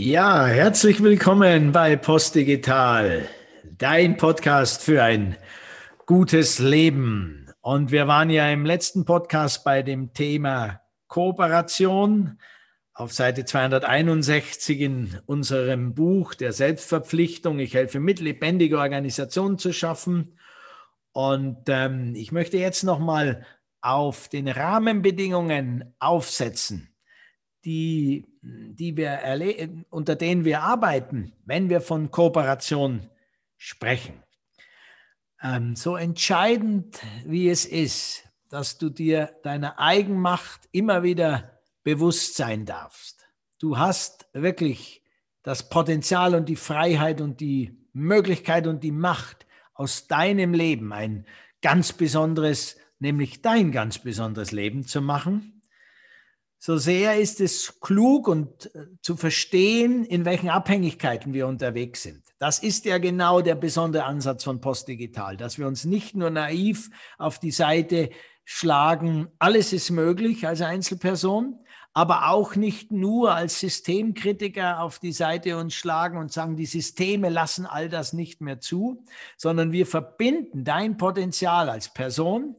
Ja, herzlich willkommen bei Postdigital, dein Podcast für ein gutes Leben. Und wir waren ja im letzten Podcast bei dem Thema Kooperation auf Seite 261 in unserem Buch der Selbstverpflichtung. Ich helfe mit, lebendige Organisationen zu schaffen. Und ähm, ich möchte jetzt nochmal auf den Rahmenbedingungen aufsetzen, die die wir unter denen wir arbeiten, wenn wir von Kooperation sprechen. Ähm, so entscheidend wie es ist, dass du dir deiner Eigenmacht immer wieder bewusst sein darfst. Du hast wirklich das Potenzial und die Freiheit und die Möglichkeit und die Macht aus deinem Leben ein ganz besonderes, nämlich dein ganz besonderes Leben zu machen so sehr ist es klug und äh, zu verstehen, in welchen Abhängigkeiten wir unterwegs sind. Das ist ja genau der besondere Ansatz von Postdigital, dass wir uns nicht nur naiv auf die Seite schlagen, alles ist möglich als Einzelperson, aber auch nicht nur als Systemkritiker auf die Seite uns schlagen und sagen, die Systeme lassen all das nicht mehr zu, sondern wir verbinden dein Potenzial als Person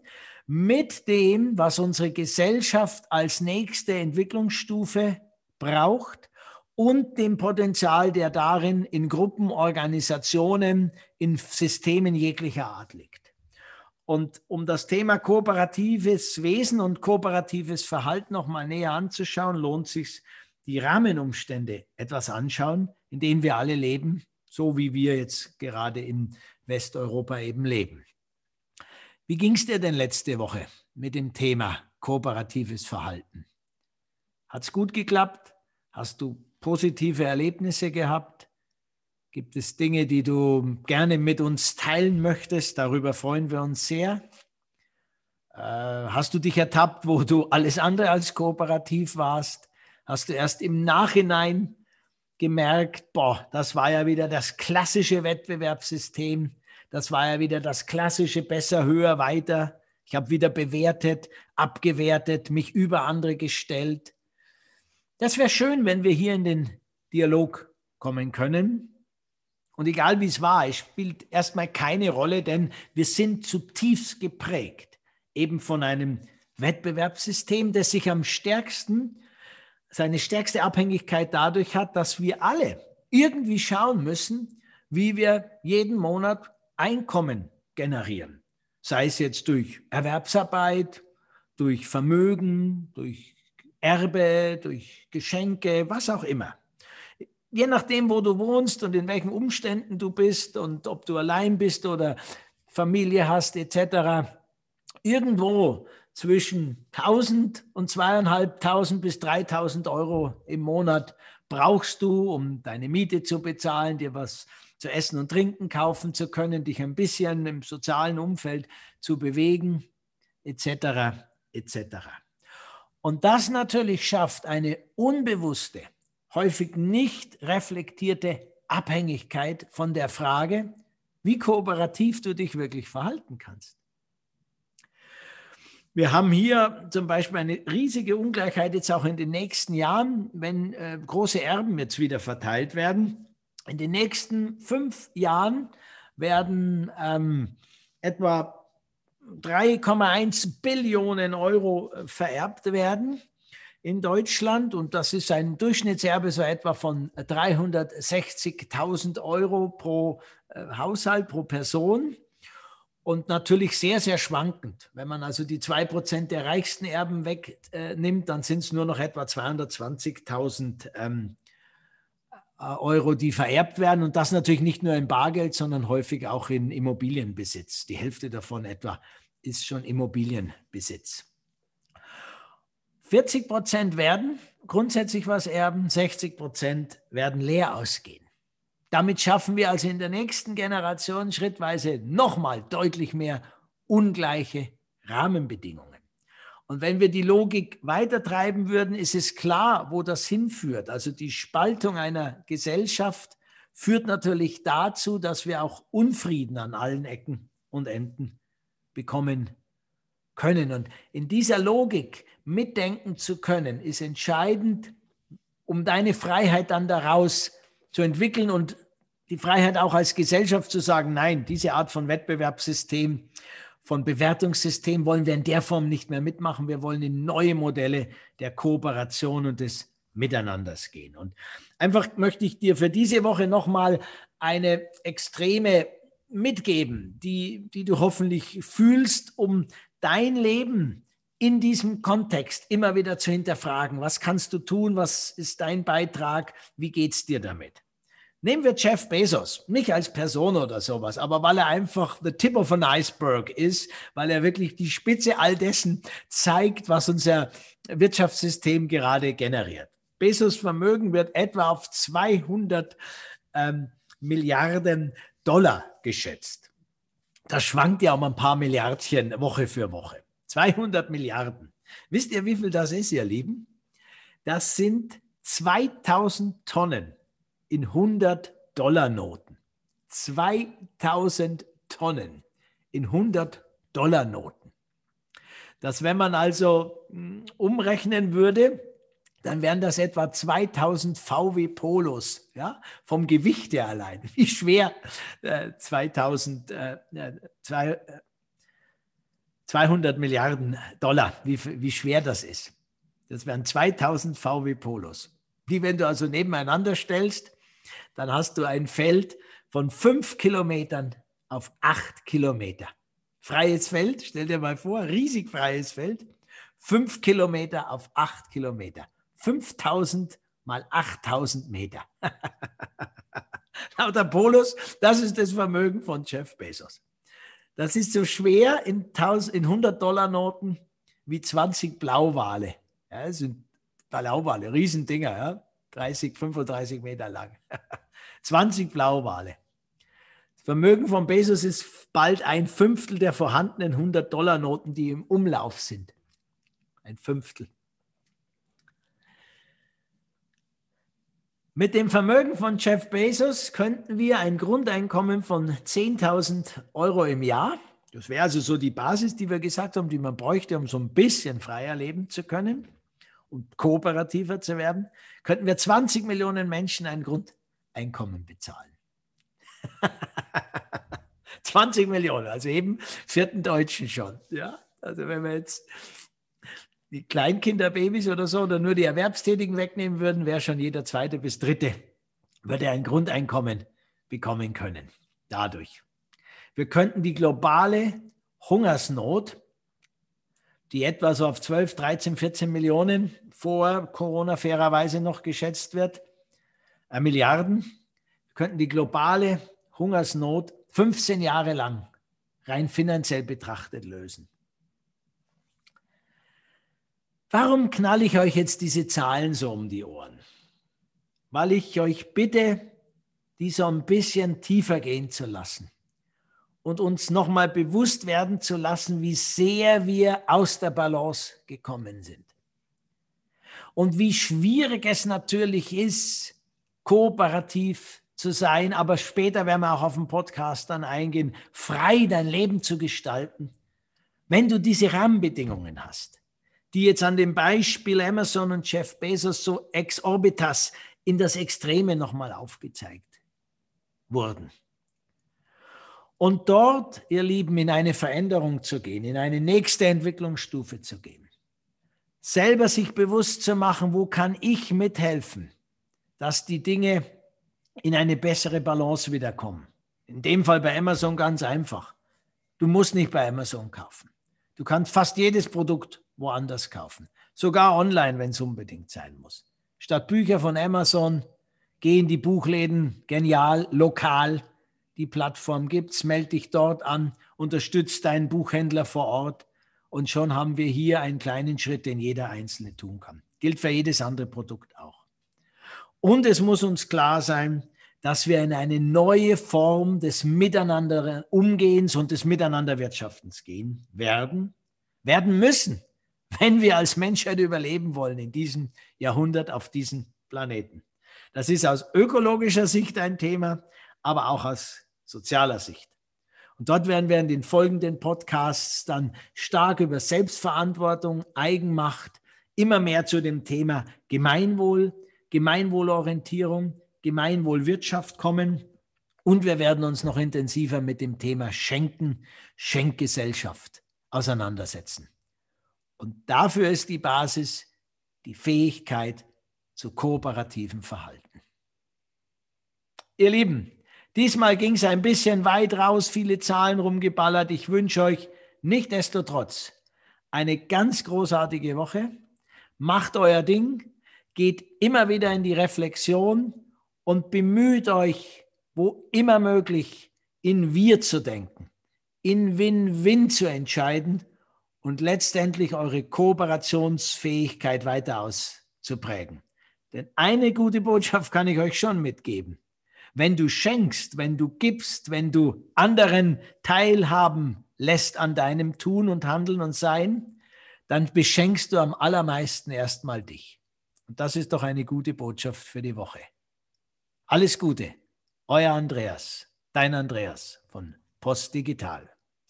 mit dem, was unsere Gesellschaft als nächste Entwicklungsstufe braucht und dem Potenzial, der darin in Gruppen, Organisationen, in Systemen jeglicher Art liegt. Und um das Thema kooperatives Wesen und kooperatives Verhalten noch mal näher anzuschauen, lohnt sich die Rahmenumstände etwas anschauen, in denen wir alle leben, so wie wir jetzt gerade in Westeuropa eben leben. Wie ging es dir denn letzte Woche mit dem Thema kooperatives Verhalten? Hat es gut geklappt? Hast du positive Erlebnisse gehabt? Gibt es Dinge, die du gerne mit uns teilen möchtest? Darüber freuen wir uns sehr. Äh, hast du dich ertappt, wo du alles andere als kooperativ warst? Hast du erst im Nachhinein gemerkt, boah, das war ja wieder das klassische Wettbewerbssystem, das war ja wieder das klassische besser, höher, weiter. Ich habe wieder bewertet, abgewertet, mich über andere gestellt. Das wäre schön, wenn wir hier in den Dialog kommen können. Und egal wie es war, es spielt erstmal keine Rolle, denn wir sind zutiefst geprägt, eben von einem Wettbewerbssystem, das sich am stärksten, seine stärkste Abhängigkeit dadurch hat, dass wir alle irgendwie schauen müssen, wie wir jeden Monat Einkommen generieren, sei es jetzt durch Erwerbsarbeit, durch Vermögen, durch Erbe, durch Geschenke, was auch immer. Je nachdem, wo du wohnst und in welchen Umständen du bist und ob du allein bist oder Familie hast etc., irgendwo zwischen 1000 und 2500 bis 3000 Euro im Monat brauchst du, um deine Miete zu bezahlen, dir was zu essen und trinken kaufen zu können, dich ein bisschen im sozialen Umfeld zu bewegen, etc. etc. Und das natürlich schafft eine unbewusste, häufig nicht reflektierte Abhängigkeit von der Frage, wie kooperativ du dich wirklich verhalten kannst. Wir haben hier zum Beispiel eine riesige Ungleichheit jetzt auch in den nächsten Jahren, wenn äh, große Erben jetzt wieder verteilt werden. In den nächsten fünf Jahren werden ähm, etwa 3,1 Billionen Euro äh, vererbt werden in Deutschland und das ist ein Durchschnittserbe so etwa von 360.000 Euro pro äh, Haushalt, pro Person und natürlich sehr, sehr schwankend. Wenn man also die 2% der reichsten Erben wegnimmt, äh, dann sind es nur noch etwa 220.000 ähm, äh, Euro, die vererbt werden. Und das natürlich nicht nur in Bargeld, sondern häufig auch in Immobilienbesitz. Die Hälfte davon etwa ist schon Immobilienbesitz. 40 Prozent werden grundsätzlich was erben, 60 Prozent werden leer ausgehen. Damit schaffen wir also in der nächsten Generation schrittweise nochmal deutlich mehr ungleiche Rahmenbedingungen. Und wenn wir die Logik weitertreiben würden, ist es klar, wo das hinführt. Also die Spaltung einer Gesellschaft führt natürlich dazu, dass wir auch Unfrieden an allen Ecken und Enden bekommen können. Und in dieser Logik mitdenken zu können, ist entscheidend, um deine Freiheit dann daraus zu entwickeln und die Freiheit auch als Gesellschaft zu sagen, nein, diese Art von Wettbewerbssystem, von Bewertungssystem wollen wir in der Form nicht mehr mitmachen. Wir wollen in neue Modelle der Kooperation und des Miteinanders gehen. Und einfach möchte ich dir für diese Woche nochmal eine extreme mitgeben, die, die du hoffentlich fühlst, um dein Leben in diesem Kontext immer wieder zu hinterfragen. Was kannst du tun? Was ist dein Beitrag? Wie geht es dir damit? Nehmen wir Jeff Bezos, nicht als Person oder sowas, aber weil er einfach the tip of an iceberg ist, weil er wirklich die Spitze all dessen zeigt, was unser Wirtschaftssystem gerade generiert. Bezos Vermögen wird etwa auf 200 ähm, Milliarden Dollar geschätzt. Das schwankt ja um ein paar Milliardchen Woche für Woche. 200 Milliarden. Wisst ihr, wie viel das ist, ihr Lieben? Das sind 2000 Tonnen in 100 Dollar Noten. 2000 Tonnen in 100 Dollar Noten. Das, wenn man also hm, umrechnen würde, dann wären das etwa 2000 VW Polos, ja, vom Gewicht her allein. Wie schwer äh, 2000, äh, zwei, 200 Milliarden Dollar, wie, wie schwer das ist. Das wären 2000 VW Polos. Die, wenn du also nebeneinander stellst, dann hast du ein Feld von fünf Kilometern auf acht Kilometer. Freies Feld, stell dir mal vor, riesig freies Feld, fünf Kilometer auf acht Kilometer. 5000 mal 8000 Meter. Lauter Polos, das ist das Vermögen von Jeff Bezos. Das ist so schwer in, 1000, in 100 Dollar Noten wie 20 Blauwale. Ja, das sind Blauwale, Riesendinger, ja? 30, 35 Meter lang. 20 Blauwale. Das Vermögen von Bezos ist bald ein Fünftel der vorhandenen 100 Dollar Noten, die im Umlauf sind. Ein Fünftel. Mit dem Vermögen von Jeff Bezos könnten wir ein Grundeinkommen von 10.000 Euro im Jahr, das wäre also so die Basis, die wir gesagt haben, die man bräuchte, um so ein bisschen freier leben zu können und kooperativer zu werden, könnten wir 20 Millionen Menschen ein Grundeinkommen bezahlen. 20 Millionen, also eben vierten Deutschen schon. Ja? Also wenn wir jetzt die Kleinkinderbabys oder so oder nur die Erwerbstätigen wegnehmen würden, wäre schon jeder zweite bis dritte, würde ein Grundeinkommen bekommen können. Dadurch. Wir könnten die globale Hungersnot, die etwa so auf 12, 13, 14 Millionen vor Corona fairerweise noch geschätzt wird, äh, Milliarden, könnten die globale Hungersnot 15 Jahre lang rein finanziell betrachtet lösen. Warum knalle ich euch jetzt diese Zahlen so um die Ohren? Weil ich euch bitte, die so ein bisschen tiefer gehen zu lassen und uns nochmal bewusst werden zu lassen, wie sehr wir aus der Balance gekommen sind. Und wie schwierig es natürlich ist, kooperativ zu sein, aber später werden wir auch auf den Podcast dann eingehen, frei dein Leben zu gestalten, wenn du diese Rahmenbedingungen hast die jetzt an dem Beispiel Amazon und Jeff Bezos so ex orbitas in das Extreme nochmal aufgezeigt wurden. Und dort, ihr Lieben, in eine Veränderung zu gehen, in eine nächste Entwicklungsstufe zu gehen. Selber sich bewusst zu machen, wo kann ich mithelfen, dass die Dinge in eine bessere Balance wiederkommen. In dem Fall bei Amazon ganz einfach. Du musst nicht bei Amazon kaufen. Du kannst fast jedes Produkt woanders kaufen. Sogar online, wenn es unbedingt sein muss. Statt Bücher von Amazon, geh in die Buchläden, genial, lokal. Die Plattform gibt's, melde dich dort an, unterstützt deinen Buchhändler vor Ort und schon haben wir hier einen kleinen Schritt, den jeder Einzelne tun kann. Gilt für jedes andere Produkt auch. Und es muss uns klar sein, dass wir in eine neue Form des Miteinander Umgehens und des Miteinanderwirtschaftens gehen werden, werden müssen wenn wir als Menschheit überleben wollen in diesem Jahrhundert auf diesem Planeten. Das ist aus ökologischer Sicht ein Thema, aber auch aus sozialer Sicht. Und dort werden wir in den folgenden Podcasts dann stark über Selbstverantwortung, Eigenmacht, immer mehr zu dem Thema Gemeinwohl, Gemeinwohlorientierung, Gemeinwohlwirtschaft kommen und wir werden uns noch intensiver mit dem Thema Schenken, Schenkgesellschaft auseinandersetzen. Und dafür ist die Basis die Fähigkeit zu kooperativem Verhalten. Ihr Lieben, diesmal ging es ein bisschen weit raus, viele Zahlen rumgeballert. Ich wünsche euch nichtdestotrotz eine ganz großartige Woche. Macht euer Ding, geht immer wieder in die Reflexion und bemüht euch, wo immer möglich, in Wir zu denken, in Win-Win zu entscheiden und letztendlich eure Kooperationsfähigkeit weiter auszuprägen. Denn eine gute Botschaft kann ich euch schon mitgeben. Wenn du schenkst, wenn du gibst, wenn du anderen teilhaben lässt an deinem Tun und Handeln und Sein, dann beschenkst du am allermeisten erstmal dich. Und das ist doch eine gute Botschaft für die Woche. Alles Gute, euer Andreas, dein Andreas von Post Digital.